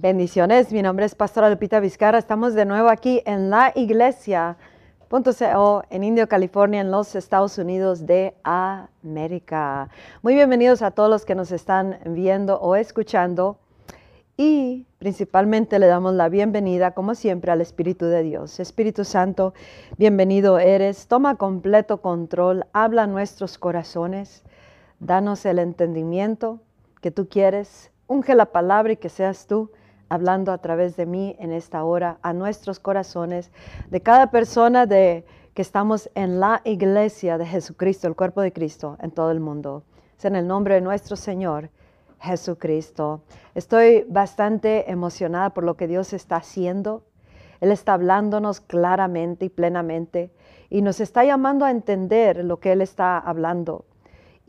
Bendiciones, mi nombre es Pastora Lupita Vizcarra. Estamos de nuevo aquí en la iglesia.co en Indio, California, en los Estados Unidos de América. Muy bienvenidos a todos los que nos están viendo o escuchando. Y principalmente le damos la bienvenida, como siempre, al Espíritu de Dios. Espíritu Santo, bienvenido eres. Toma completo control, habla nuestros corazones, danos el entendimiento que tú quieres. Unge la palabra y que seas tú hablando a través de mí en esta hora a nuestros corazones, de cada persona de que estamos en la iglesia de Jesucristo, el cuerpo de Cristo en todo el mundo. Es en el nombre de nuestro Señor Jesucristo. Estoy bastante emocionada por lo que Dios está haciendo. Él está hablándonos claramente y plenamente y nos está llamando a entender lo que Él está hablando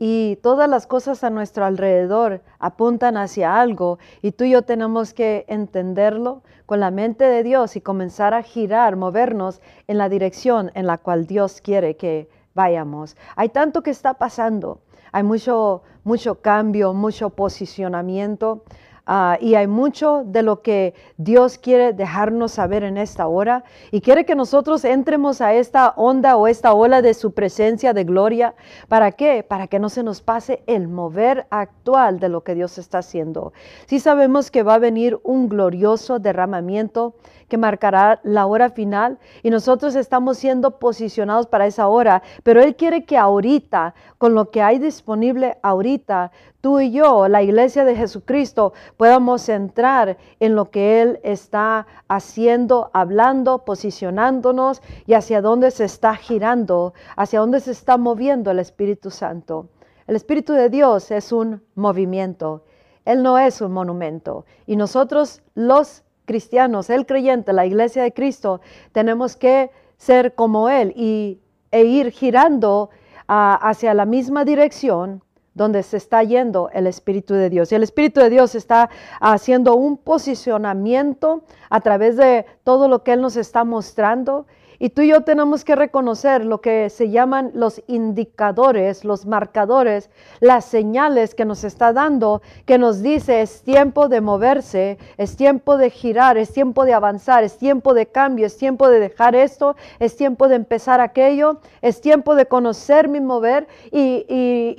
y todas las cosas a nuestro alrededor apuntan hacia algo y tú y yo tenemos que entenderlo con la mente de Dios y comenzar a girar, movernos en la dirección en la cual Dios quiere que vayamos. Hay tanto que está pasando, hay mucho, mucho cambio, mucho posicionamiento. Ah, y hay mucho de lo que Dios quiere dejarnos saber en esta hora y quiere que nosotros entremos a esta onda o esta ola de su presencia de gloria. ¿Para qué? Para que no se nos pase el mover actual de lo que Dios está haciendo. Si sabemos que va a venir un glorioso derramamiento que marcará la hora final y nosotros estamos siendo posicionados para esa hora, pero Él quiere que ahorita, con lo que hay disponible ahorita, tú y yo, la iglesia de Jesucristo, podamos entrar en lo que Él está haciendo, hablando, posicionándonos y hacia dónde se está girando, hacia dónde se está moviendo el Espíritu Santo. El Espíritu de Dios es un movimiento. Él no es un monumento. Y nosotros los cristianos, el creyente, la iglesia de Cristo, tenemos que ser como Él y, e ir girando hacia la misma dirección donde se está yendo el Espíritu de Dios. Y el Espíritu de Dios está haciendo un posicionamiento a través de todo lo que Él nos está mostrando y tú y yo tenemos que reconocer lo que se llaman los indicadores, los marcadores, las señales que nos está dando, que nos dice es tiempo de moverse, es tiempo de girar, es tiempo de avanzar, es tiempo de cambio, es tiempo de dejar esto, es tiempo de empezar aquello, es tiempo de conocer mi mover y,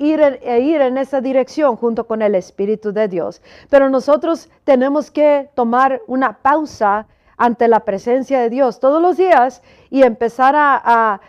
ir, e ir en esa dirección junto con el Espíritu de Dios. Pero nosotros tenemos que tomar una pausa ante la presencia de Dios todos los días y empezar a,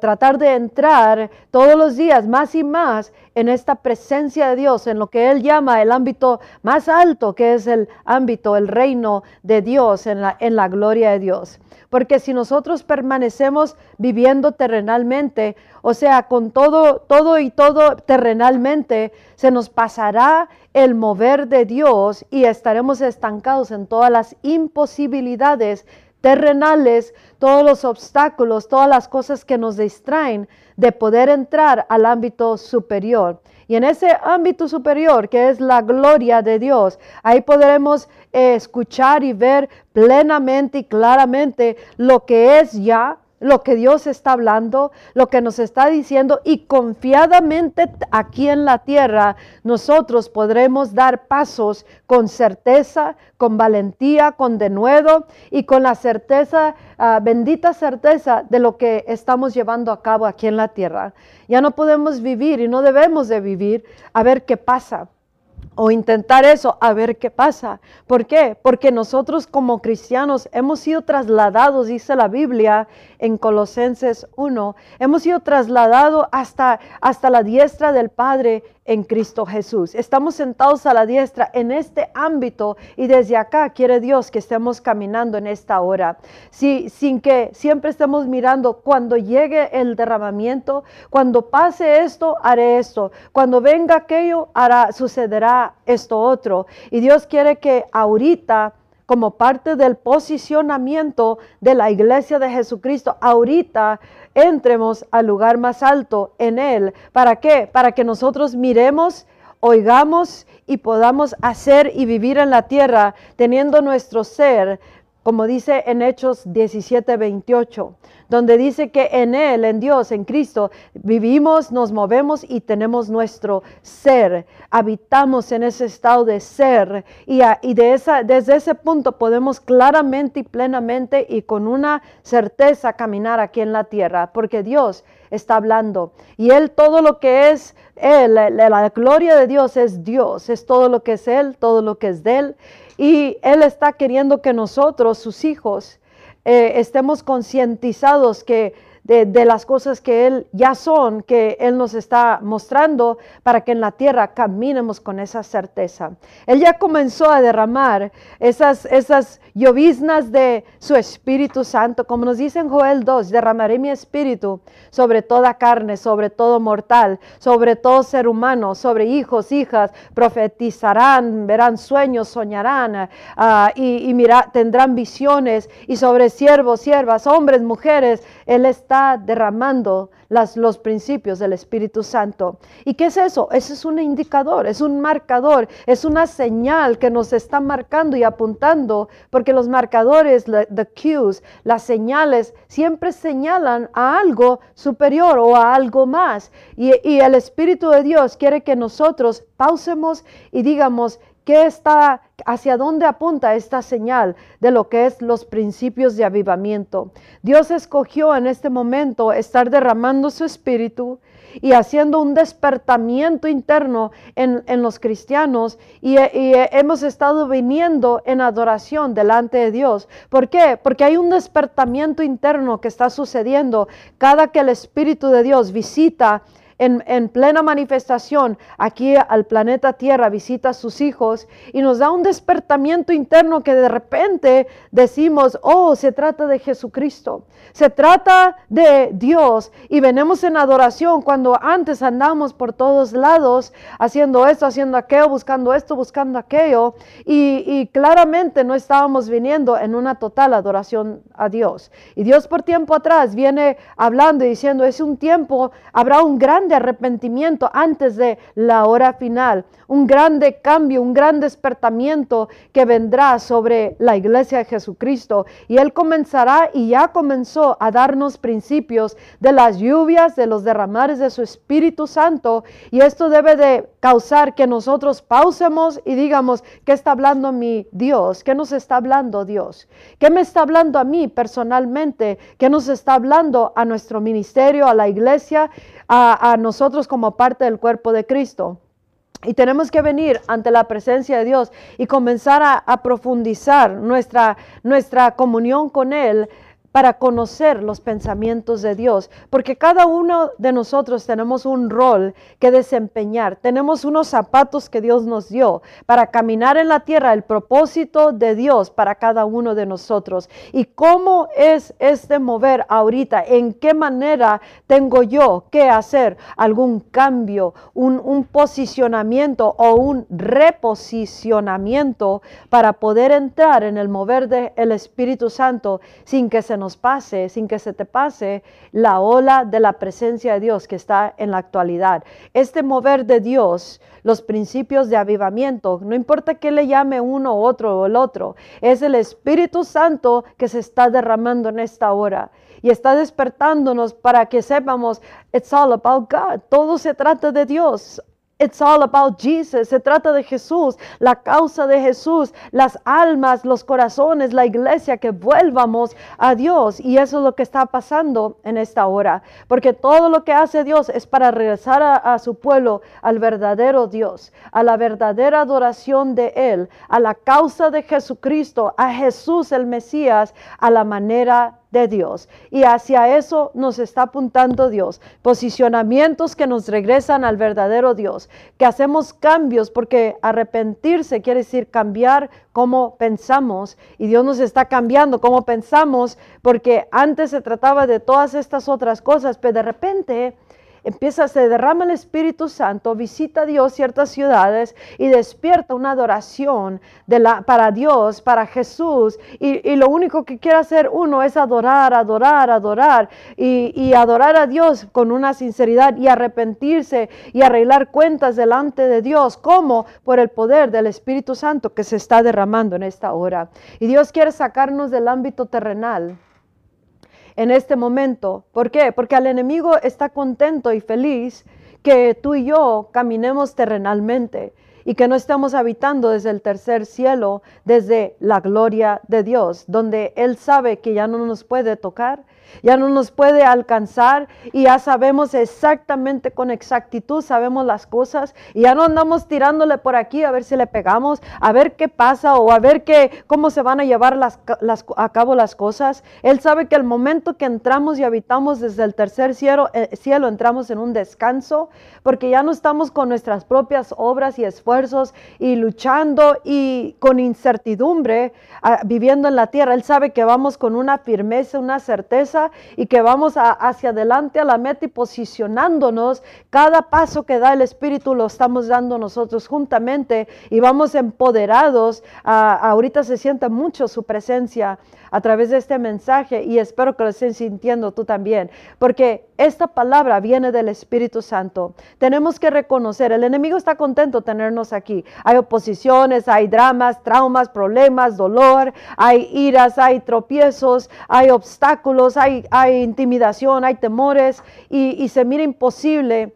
tratar de entrar todos los días más y más en esta presencia de Dios, en lo que Él llama el ámbito más alto, que es el ámbito, el reino de Dios, en la, en la gloria de Dios. Porque si nosotros permanecemos viviendo terrenalmente, o sea, con todo, todo y todo terrenalmente, se nos pasará el mover de Dios y estaremos estancados en todas las imposibilidades terrenales, todos los obstáculos, todas las cosas que nos distraen de poder entrar al ámbito superior. Y en ese ámbito superior, que es la gloria de Dios, ahí podremos eh, escuchar y ver plenamente y claramente lo que es ya, lo que Dios está hablando, lo que nos está diciendo y confiadamente aquí en la tierra nosotros podremos dar pasos con certeza, con valentía, con denuedo y con la certeza, ah, bendita certeza de lo que estamos llevando a cabo aquí en la tierra. Ya no podemos vivir y no debemos de vivir a ver qué pasa o intentar eso a ver qué pasa. ¿Por qué? Porque nosotros como cristianos hemos sido trasladados, dice la Biblia en Colosenses 1, hemos sido trasladados hasta, hasta la diestra del Padre en Cristo Jesús. Estamos sentados a la diestra en este ámbito y desde acá quiere Dios que estemos caminando en esta hora. Si, sin que siempre estemos mirando cuando llegue el derramamiento, cuando pase esto, haré esto. Cuando venga aquello, hará, sucederá esto otro. Y Dios quiere que ahorita como parte del posicionamiento de la iglesia de Jesucristo, ahorita entremos al lugar más alto en Él. ¿Para qué? Para que nosotros miremos, oigamos y podamos hacer y vivir en la tierra teniendo nuestro ser como dice en Hechos 17, 28, donde dice que en Él, en Dios, en Cristo, vivimos, nos movemos y tenemos nuestro ser. Habitamos en ese estado de ser y, y de esa, desde ese punto podemos claramente y plenamente y con una certeza caminar aquí en la tierra, porque Dios está hablando. Y Él, todo lo que es Él, la, gloria de Dios es Dios, es todo lo que es Él, todo lo que es de Él. Y Él está queriendo que nosotros, sus hijos, eh, estemos concientizados que de, las cosas que Él ya son, que Él nos está mostrando para que en la tierra caminemos con esa certeza. Él ya comenzó a derramar esas, esas lloviznas de su Espíritu Santo, como nos dice en Joel 2, derramaré mi Espíritu sobre toda carne, sobre todo mortal, sobre todo ser humano, sobre hijos, hijas, profetizarán, verán sueños, soñarán ah, y, y tendrán visiones. Y sobre siervos, siervas, hombres, mujeres, Él está derramando las, los principios del Espíritu Santo. ¿Y qué es eso? Eso es un indicador, es un marcador, es una señal que nos está marcando y apuntando, porque los marcadores, the cues, las señales, siempre señalan a algo superior o a algo más. Y, y el Espíritu de Dios quiere que nosotros pausemos y digamos, ¿Qué está, hacia dónde apunta esta señal de lo que es los principios de avivamiento? Dios escogió en este momento estar derramando su espíritu y haciendo un despertamiento interno en, los cristianos y, y, hemos estado viniendo en adoración delante de Dios. ¿Por qué? Porque hay un despertamiento interno que está sucediendo cada que el Espíritu de Dios visita en, plena manifestación aquí al planeta Tierra, visita a sus hijos y nos da un despertamiento interno que de repente decimos, oh, se trata de Jesucristo, se trata de Dios y venimos en adoración cuando antes andamos por todos lados haciendo esto, haciendo aquello, buscando esto, buscando aquello y, claramente no estábamos viniendo en una total adoración a Dios. Y Dios por tiempo atrás viene hablando y diciendo, es un tiempo, habrá un grande arrepentimiento antes de la hora final, un grande cambio, un gran despertamiento que vendrá sobre la iglesia de Jesucristo. Y Él comenzará y ya comenzó a darnos principios de las lluvias, de los derramares de su Espíritu Santo. Y esto debe de causar que nosotros pausemos y digamos, ¿qué está hablando mi Dios? ¿Qué nos está hablando Dios? ¿Qué me está hablando a mí personalmente? ¿Qué nos está hablando a nuestro ministerio, a la iglesia, a, nosotros como parte del cuerpo de Cristo. Y tenemos que venir ante la presencia de Dios y comenzar a, profundizar nuestra, nuestra comunión con Él para conocer los pensamientos de Dios, porque cada uno de nosotros tenemos un rol que desempeñar, tenemos unos zapatos que Dios nos dio para caminar en la tierra, el propósito de Dios para cada uno de nosotros. ¿Y cómo es este mover ahorita? ¿En qué manera tengo yo que hacer algún cambio, un, posicionamiento o un reposicionamiento para poder entrar en el mover del Espíritu Santo sin que se nos pase, sin que se te pase la ola de la presencia de Dios que está en la actualidad. Este mover de Dios, los principios de avivamiento, no importa que le llame uno, otro o el otro, es el Espíritu Santo que se está derramando en esta hora y está despertándonos para que sepamos, it's all about God, todo se trata de Dios. It's all about Jesus. Se trata de Jesús, la causa de Jesús, las almas, los corazones, la iglesia, que vuelvamos a Dios. Y eso es lo que está pasando en esta hora. Porque todo lo que hace Dios es para regresar a, su pueblo al verdadero Dios, a la verdadera adoración de Él, a la causa de Jesucristo, a Jesús el Mesías, a la manera de Dios. Y hacia eso nos está apuntando Dios. Posicionamientos que nos regresan al verdadero Dios. Que hacemos cambios porque arrepentirse quiere decir cambiar cómo pensamos. Y Dios nos está cambiando cómo pensamos porque antes se trataba de todas estas otras cosas, pero de repente empieza, se derrama el Espíritu Santo, visita a Dios ciertas ciudades y despierta una adoración de la, para Dios, para Jesús. Y, lo único que quiere hacer uno es adorar, adorar, adorar y, y adorar a Dios con una sinceridad y arrepentirse y arreglar cuentas delante de Dios. como Por el poder del Espíritu Santo que se está derramando en esta hora. Y Dios quiere sacarnos del ámbito terrenal en este momento. ¿Por qué? Porque el enemigo está contento y feliz que tú y yo caminemos terrenalmente y que no estemos habitando desde el tercer cielo, desde la gloria de Dios, donde Él sabe que ya no nos puede tocar, ya no nos puede alcanzar y ya sabemos exactamente con exactitud, sabemos las cosas y ya no andamos tirándole por aquí a ver si le pegamos, a ver qué pasa o a ver qué, cómo se van a llevar las, a cabo las cosas. Él sabe que el momento que entramos y habitamos desde el tercer cielo, eh, cielo entramos en un descanso porque ya no estamos con nuestras propias obras y esfuerzos y luchando y con incertidumbre ah, viviendo en la tierra. Él sabe que vamos con una firmeza, una certeza y que vamos hacia adelante a la meta y posicionándonos. Cada paso que da el Espíritu lo estamos dando nosotros juntamente y vamos empoderados. ahorita se siente mucho su presencia a través de este mensaje y espero que lo estén sintiendo tú también, porque esta palabra viene del Espíritu Santo. Tenemos que reconocer, el enemigo está contento tenernos aquí. Hay oposiciones, hay dramas, traumas, problemas, dolor, hay iras, hay tropiezos, hay obstáculos, hay, hay intimidación, hay temores y, y se mira imposible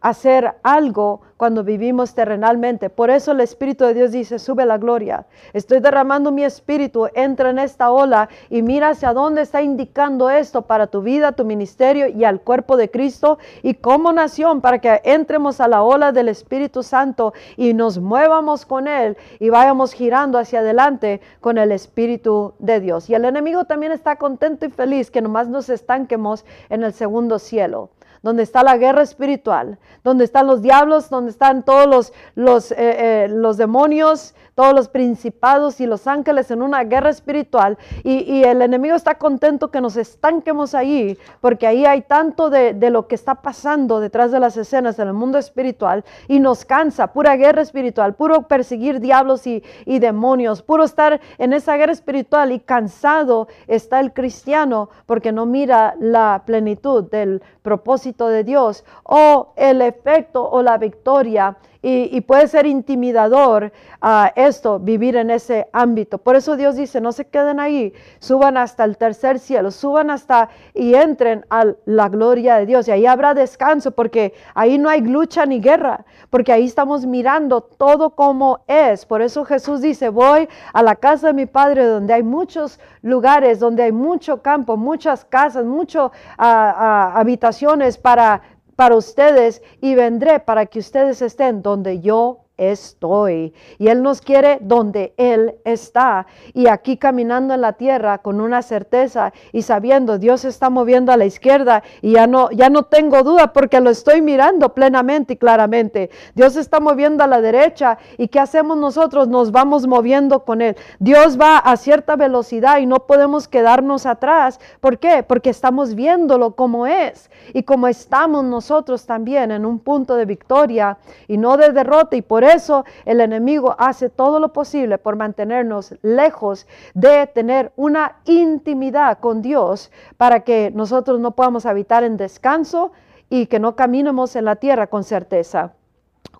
hacer algo cuando vivimos terrenalmente. Por eso el Espíritu de Dios dice, sube la gloria. Estoy derramando mi espíritu, entra en esta ola y mira hacia dónde está indicando esto para tu vida, tu ministerio y al cuerpo de Cristo y como nación para que entremos a la ola del Espíritu Santo y nos muevamos con Él y vayamos girando hacia adelante con el Espíritu de Dios. Y el enemigo también está contento y feliz que nomás nos estanquemos en el segundo cielo donde está la guerra espiritual, donde están los diablos, donde están todos los, los, eh, eh, los demonios, todos los principados y los ángeles en una guerra espiritual. Y, el enemigo está contento que nos estanquemos ahí, porque ahí hay tanto de, lo que está pasando detrás de las escenas en el mundo espiritual y nos cansa, pura guerra espiritual, puro perseguir diablos y, y demonios, puro estar en esa guerra espiritual y cansado está el cristiano porque no mira la plenitud del propósito de Dios o el efecto o la victoria y, puede ser intimidador a esto, vivir en ese ámbito. Por eso Dios dice, no se queden ahí, suban hasta el tercer cielo, suban hasta y entren a la gloria de Dios. Y ahí habrá descanso, porque ahí no hay lucha ni guerra, porque ahí estamos mirando todo como es. Por eso Jesús dice, voy a la casa de mi Padre, donde hay muchos lugares, donde hay mucho campo, muchas casas, muchas ah, ah, habitaciones para para ustedes y vendré para que ustedes estén donde yo estoy. Y Él nos quiere donde Él está. Y aquí caminando en la tierra con una certeza y sabiendo Dios está moviendo a la izquierda y ya no, ya no tengo duda porque lo estoy mirando plenamente y claramente. Dios está moviendo a la derecha y ¿qué hacemos nosotros? Nos vamos moviendo con Él. Dios va a cierta velocidad y no podemos quedarnos atrás. ¿Por qué? Porque estamos viéndolo como es y como estamos nosotros también en un punto de victoria y no de derrota y por eso el enemigo hace todo lo posible por mantenernos lejos de tener una intimidad con Dios para que nosotros no podamos habitar en descanso y que no caminemos en la tierra con certeza.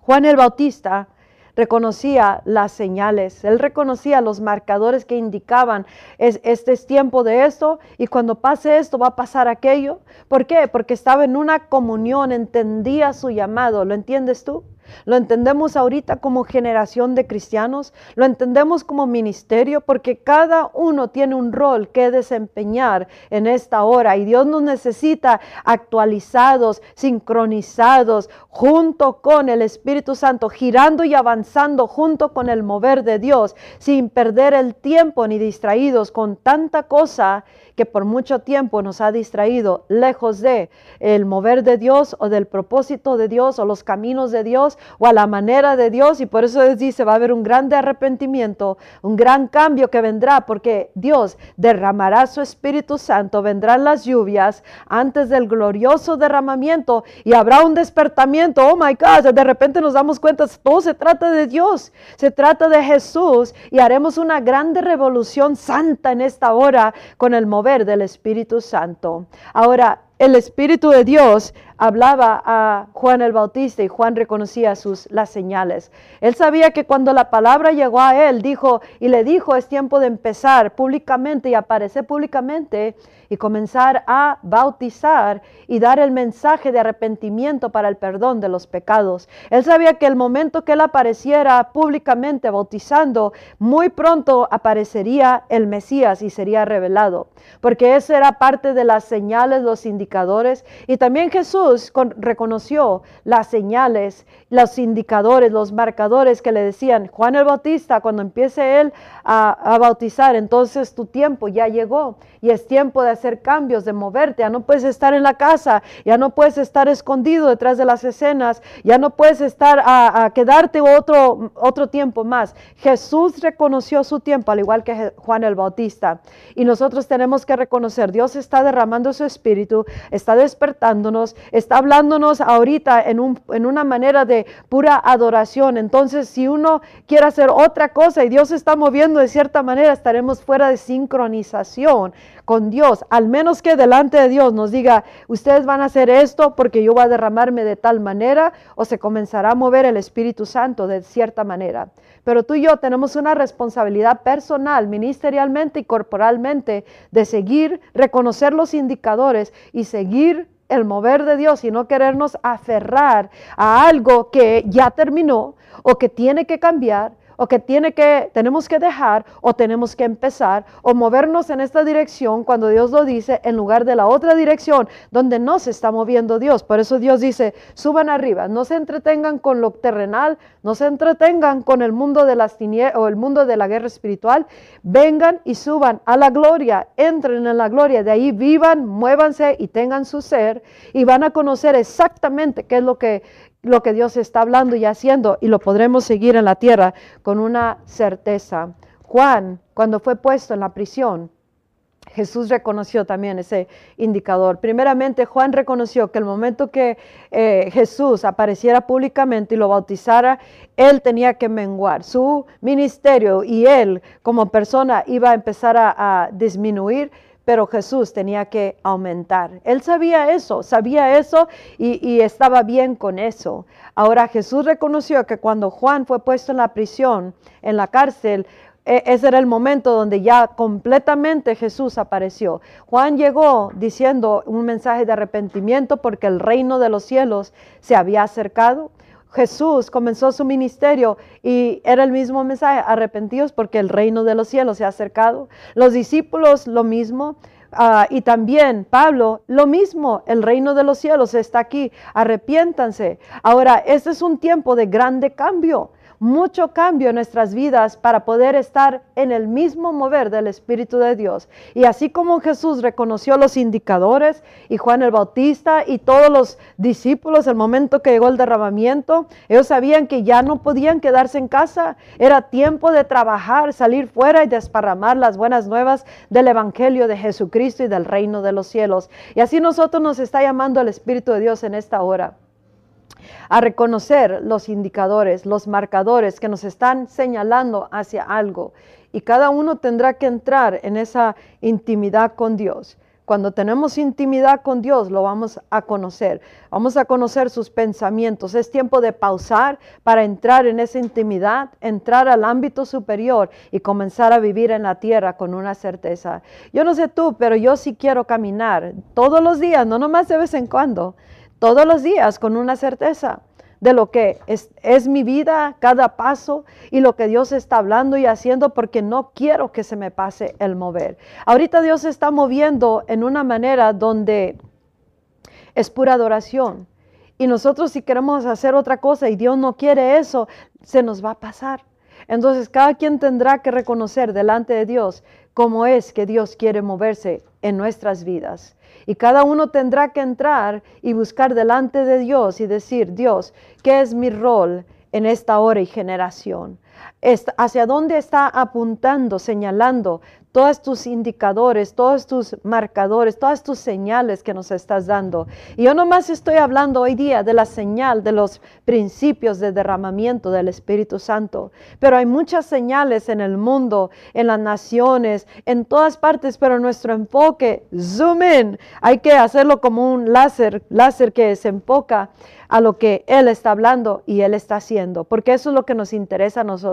Juan el Bautista reconocía las señales, él reconocía los marcadores que indicaban, es, este es tiempo de esto y cuando pase esto va a pasar aquello. ¿Por qué? Porque estaba en una comunión, entendía su llamado, ¿lo entiendes tú? Lo entendemos ahorita como generación de cristianos, lo entendemos como ministerio porque cada uno tiene un rol que desempeñar en esta hora y Dios nos necesita actualizados, sincronizados, junto con el Espíritu Santo, girando y avanzando junto con el mover de Dios, sin perder el tiempo ni distraídos con tanta cosa que por mucho tiempo nos ha distraído lejos de el mover de Dios o del propósito de Dios o los caminos de Dios o a la manera de Dios. Y por eso dice va a haber un grande arrepentimiento, un gran cambio que vendrá porque Dios derramará su Espíritu Santo, vendrán las lluvias antes del glorioso derramamiento y habrá un despertamiento, oh my God, de repente nos damos cuenta, todo se trata de Dios, se trata de Jesús y haremos una grande revolución santa en esta hora con el mover del Espíritu Santo. Ahora, el Espíritu de Dios hablaba a Juan el Bautista y Juan reconocía sus las señales. Él sabía que cuando la palabra llegó a él, dijo y le dijo, es tiempo de empezar públicamente y aparecer públicamente y comenzar a bautizar y dar el mensaje de arrepentimiento para el perdón de los pecados. Él sabía que el momento que él apareciera públicamente bautizando, muy pronto aparecería el Mesías y sería revelado, porque esa era parte de las señales, los indicadores. Y también Jesús reconoció las señales, los indicadores, los marcadores que le decían, Juan el Bautista, cuando empiece él a, a bautizar, entonces tu tiempo ya llegó y es tiempo de hacer cambios, de moverte, ya no puedes estar en la casa, ya no puedes estar escondido detrás de las escenas, ya no puedes estar a, quedarte otro, otro tiempo más. Jesús reconoció su tiempo, al igual que Juan el Bautista. Y nosotros tenemos que reconocer, Dios está derramando su espíritu, está despertándonos, está hablándonos ahorita en, un, en una manera de pura adoración. Entonces, si uno quiere hacer otra cosa y Dios está moviendo de cierta manera, estaremos fuera de sincronización con Dios, al menos que delante de Dios nos diga, ustedes van a hacer esto porque yo voy a derramarme de tal manera, o se comenzará a mover el Espíritu Santo de cierta manera. Pero tú y yo tenemos una responsabilidad personal, ministerialmente y corporalmente, de seguir, reconocer los indicadores y seguir el mover de Dios y no querernos aferrar a algo que ya terminó o que tiene que cambiar o que tiene que tenemos que dejar o tenemos que empezar o movernos en esta dirección cuando Dios lo dice en lugar de la otra dirección donde no se está moviendo Dios. Por eso Dios dice, suban arriba, no se entretengan con lo terrenal, no se entretengan con el mundo de las o el mundo de la guerra espiritual, vengan y suban a la gloria, entren en la gloria, de ahí vivan, muévanse y tengan su ser y van a conocer exactamente qué es lo que lo que Dios está hablando y haciendo y lo podremos seguir en la tierra con una certeza. Juan, cuando fue puesto en la prisión, Jesús reconoció también ese indicador. Primeramente, Juan reconoció que el momento que eh, Jesús apareciera públicamente y lo bautizara, él tenía que menguar. Su ministerio y él como persona iba a empezar a disminuir pero Jesús tenía que aumentar. Él sabía eso, sabía eso y, estaba bien con eso. Ahora Jesús reconoció que cuando Juan fue puesto en la prisión, en la cárcel, e, ese era el momento donde ya completamente Jesús apareció. Juan llegó diciendo un mensaje de arrepentimiento porque el reino de los cielos se había acercado. Jesús comenzó su ministerio y era el mismo mensaje, arrepentidos porque el reino de los cielos se ha acercado. Los discípulos lo mismo. Ah, y también Pablo, lo mismo, el reino de los cielos está aquí, arrepiéntanse. Ahora, este es un tiempo de grande cambio mucho cambio en nuestras vidas para poder estar en el mismo mover del Espíritu de Dios. Y así como Jesús reconoció los indicadores y Juan el Bautista y todos los discípulos, el momento que llegó el derramamiento, ellos sabían que ya no podían quedarse en casa. Era tiempo de trabajar, salir fuera y desparramar las buenas nuevas del Evangelio de Jesucristo y del reino de los cielos. Y así nosotros nos está llamando el Espíritu de Dios en esta hora a reconocer los indicadores, los marcadores que nos están señalando hacia algo. Y cada uno tendrá que entrar en esa intimidad con Dios. Cuando tenemos intimidad con Dios, lo vamos a conocer. Vamos a conocer sus pensamientos. Es tiempo de pausar para entrar en esa intimidad, entrar al ámbito superior y comenzar a vivir en la tierra con una certeza. Yo no sé tú, pero yo sí quiero caminar todos los días, no nomás de vez en cuando todos los días con una certeza de lo que es, es, mi vida, cada paso y lo que Dios está hablando y haciendo porque no quiero que se me pase el mover. Ahorita Dios está moviendo en una manera donde es pura adoración. Y nosotros si queremos hacer otra cosa y Dios no quiere eso, se nos va a pasar. Entonces cada quien tendrá que reconocer delante de Dios cómo es que Dios quiere moverse en nuestras vidas. Y cada uno tendrá que entrar y buscar delante de Dios y decir, Dios, ¿qué es mi rol en esta hora y generación? Hacia dónde está apuntando, señalando todos tus indicadores, todos tus marcadores, todas tus señales que nos estás dando. Y yo nomás estoy hablando hoy día de la señal, de los principios de derramamiento del Espíritu Santo. Pero hay muchas señales en el mundo, en las naciones, en todas partes, pero nuestro enfoque, zoom in, hay que hacerlo como un láser, láser que se enfoca a lo que Él está hablando y Él está haciendo, porque eso es lo que nos interesa a nosotros.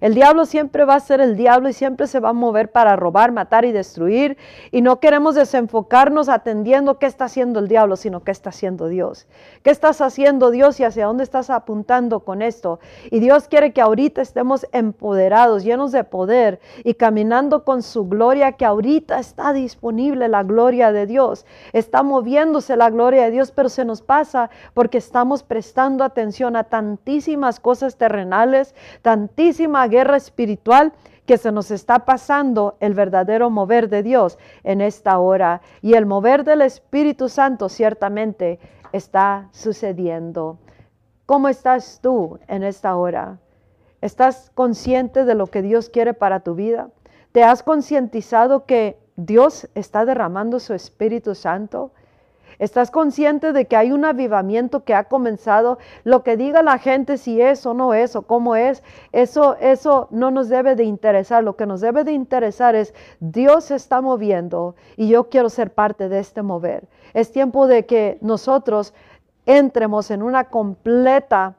El diablo siempre va a ser el diablo y siempre se va a mover para robar, matar y destruir, y no queremos desenfocarnos atendiendo qué está haciendo el diablo, sino qué está haciendo Dios. ¿Qué estás haciendo Dios y hacia dónde estás apuntando con esto? Y Dios quiere que ahorita estemos empoderados, llenos de poder y caminando con su gloria, que ahorita está disponible la gloria de Dios. Está moviéndose la gloria de Dios, pero se nos pasa porque estamos prestando atención a tantísimas cosas terrenales, tantísima guerra espiritual que se nos está pasando el verdadero mover de Dios en esta hora. Y el mover del Espíritu Santo ciertamente está sucediendo. ¿Cómo estás tú en esta hora? ¿Estás consciente de lo que Dios quiere para tu vida? ¿Te has concientizado que Dios está derramando su Espíritu Santo? ¿Estás consciente de que hay un avivamiento que ha comenzado? Lo que diga la gente si es o no es o cómo es, eso, eso no nos debe de interesar. Lo que nos debe de interesar es Dios se está moviendo y yo quiero ser parte de este mover. Es tiempo de que nosotros entremos en una completa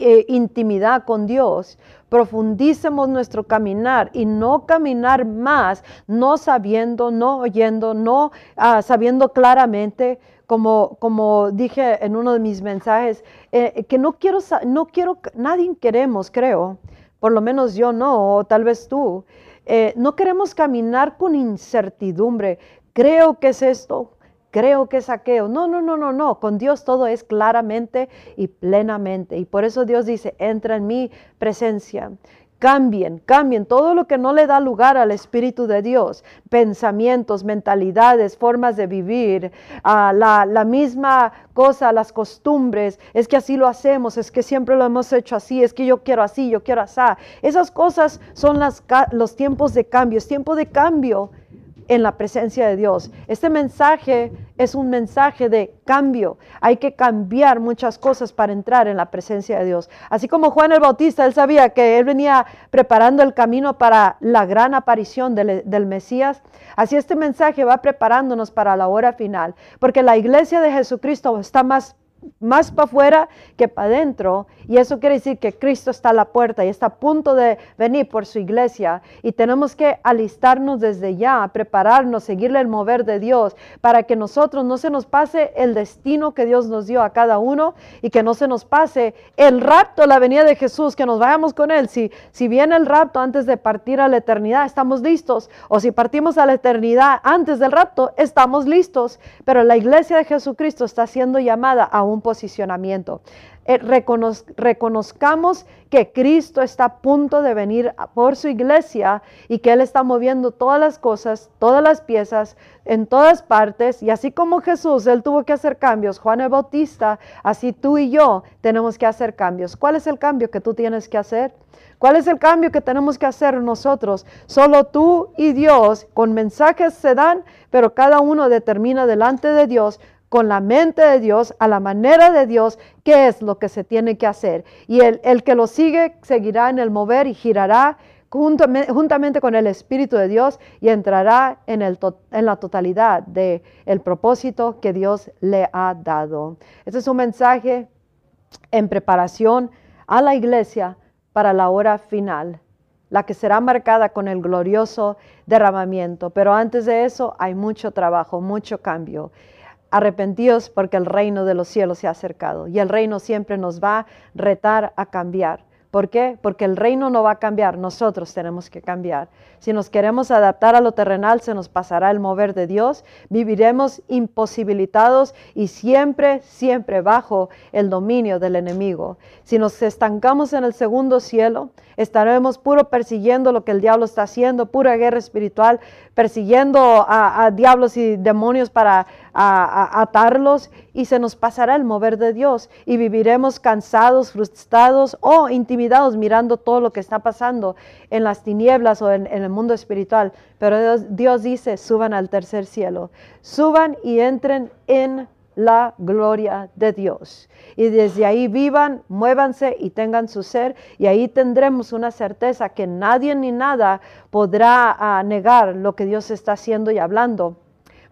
eh, intimidad con Dios, profundicemos nuestro caminar y no caminar más, no sabiendo, no oyendo, no ah, sabiendo claramente, como, como dije en uno de mis mensajes, eh, que no quiero, no quiero, nadie queremos, creo, por lo menos yo no, o tal vez tú, eh, no queremos caminar con incertidumbre. Creo que es esto, creo que saqueo. No, no, no, no, no. Con Dios todo es claramente y plenamente. Y por eso Dios dice, entra en mi presencia. Cambien, cambien todo lo que no le da lugar al Espíritu de Dios, pensamientos, mentalidades, formas de vivir, ah, la, la, misma cosa, las costumbres, es que así lo hacemos, es que siempre lo hemos hecho así, es que yo quiero así, yo quiero así. Esas cosas son las, los tiempos de cambio, es tiempo de cambio en la presencia de Dios. Este mensaje es un mensaje de cambio. Hay que cambiar muchas cosas para entrar en la presencia de Dios. Así como Juan el Bautista, él sabía que él venía preparando el camino para la gran aparición del, del Mesías. Así este mensaje va preparándonos para la hora final, porque la iglesia de Jesucristo está más más para afuera que para adentro. Y eso quiere decir que Cristo está a la puerta y está a punto de venir por su iglesia. Y tenemos que alistarnos desde ya, prepararnos, seguirle el mover de Dios para que nosotros no se nos pase el destino que Dios nos dio a cada uno y que no se nos pase el rapto, la venida de Jesús, que nos vayamos con Él. Si, si viene el rapto antes de partir a la eternidad, estamos listos. O si partimos a la eternidad antes del rapto, estamos listos. Pero la iglesia de Jesucristo está siendo llamada a un posicionamiento. Eh, reconozcamos que Cristo está a punto de venir por su iglesia y que Él está moviendo todas las cosas, todas las piezas en todas partes. Y así como Jesús, Él tuvo que hacer cambios, Juan el Bautista, así tú y yo tenemos que hacer cambios. ¿Cuál es el cambio que tú tienes que hacer? ¿Cuál es el cambio que tenemos que hacer nosotros? Solo tú y Dios con mensajes se dan, pero cada uno determina delante de Dios con la mente de Dios, a la manera de Dios, qué es lo que se tiene que hacer. Y el, el que lo sigue seguirá en el mover y girará juntamente, con el Espíritu de Dios y entrará en, el en la totalidad del el propósito que Dios le ha dado. Este es un mensaje en preparación a la iglesia para la hora final, la que será marcada con el glorioso derramamiento. Pero antes de eso hay mucho trabajo, mucho cambio. Arrepentidos porque el reino de los cielos se ha acercado y el reino siempre nos va a retar a cambiar. ¿Por qué? Porque el reino no va a cambiar, nosotros tenemos que cambiar. Si nos queremos adaptar a lo terrenal, se nos pasará el mover de Dios, viviremos imposibilitados y siempre, siempre bajo el dominio del enemigo. Si nos estancamos en el segundo cielo, estaremos puro persiguiendo lo que el diablo está haciendo, pura guerra espiritual, persiguiendo a, diablos y demonios para a, atarlos y se nos pasará el mover de Dios y viviremos cansados, frustrados o intimidados mirando todo lo que está pasando en las tinieblas o en, el mundo espiritual. Pero Dios, dice, suban al tercer cielo, suban y entren en la gloria de Dios. Y desde ahí vivan, muévanse y tengan su ser. Y ahí tendremos una certeza que nadie ni nada podrá ah, negar lo que Dios está haciendo y hablando.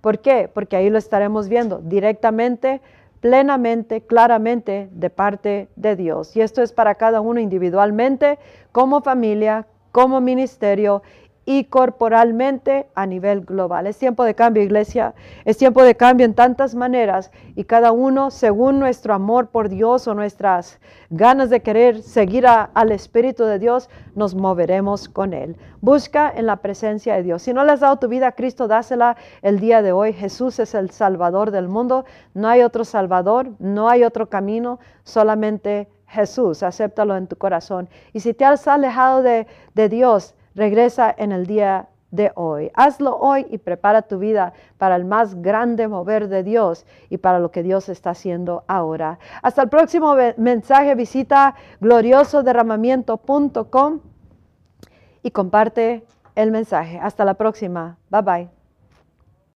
¿Por qué? Porque ahí lo estaremos viendo directamente, plenamente, claramente de parte de Dios. Y esto es para cada uno individualmente, como familia, como ministerio y corporalmente a nivel global. Es tiempo de cambio, iglesia. Es tiempo de cambio en tantas maneras y cada uno, según nuestro amor por Dios o nuestras ganas de querer seguir al Espíritu de Dios, nos moveremos con Él. Busca en la presencia de Dios. Si no le has dado tu vida a Cristo, dásela el día de hoy. Jesús es el Salvador del mundo. No hay otro Salvador, no hay otro camino, solamente Jesús. Acéptalo en tu corazón. Y si te has alejado de, de Dios, regresa en el día de hoy. Hazlo hoy y prepara tu vida para el más grande mover de Dios y para lo que Dios está haciendo ahora. Hasta el próximo mensaje, visita gloriosoderramamiento.com y comparte el mensaje. Hasta la próxima. Bye bye.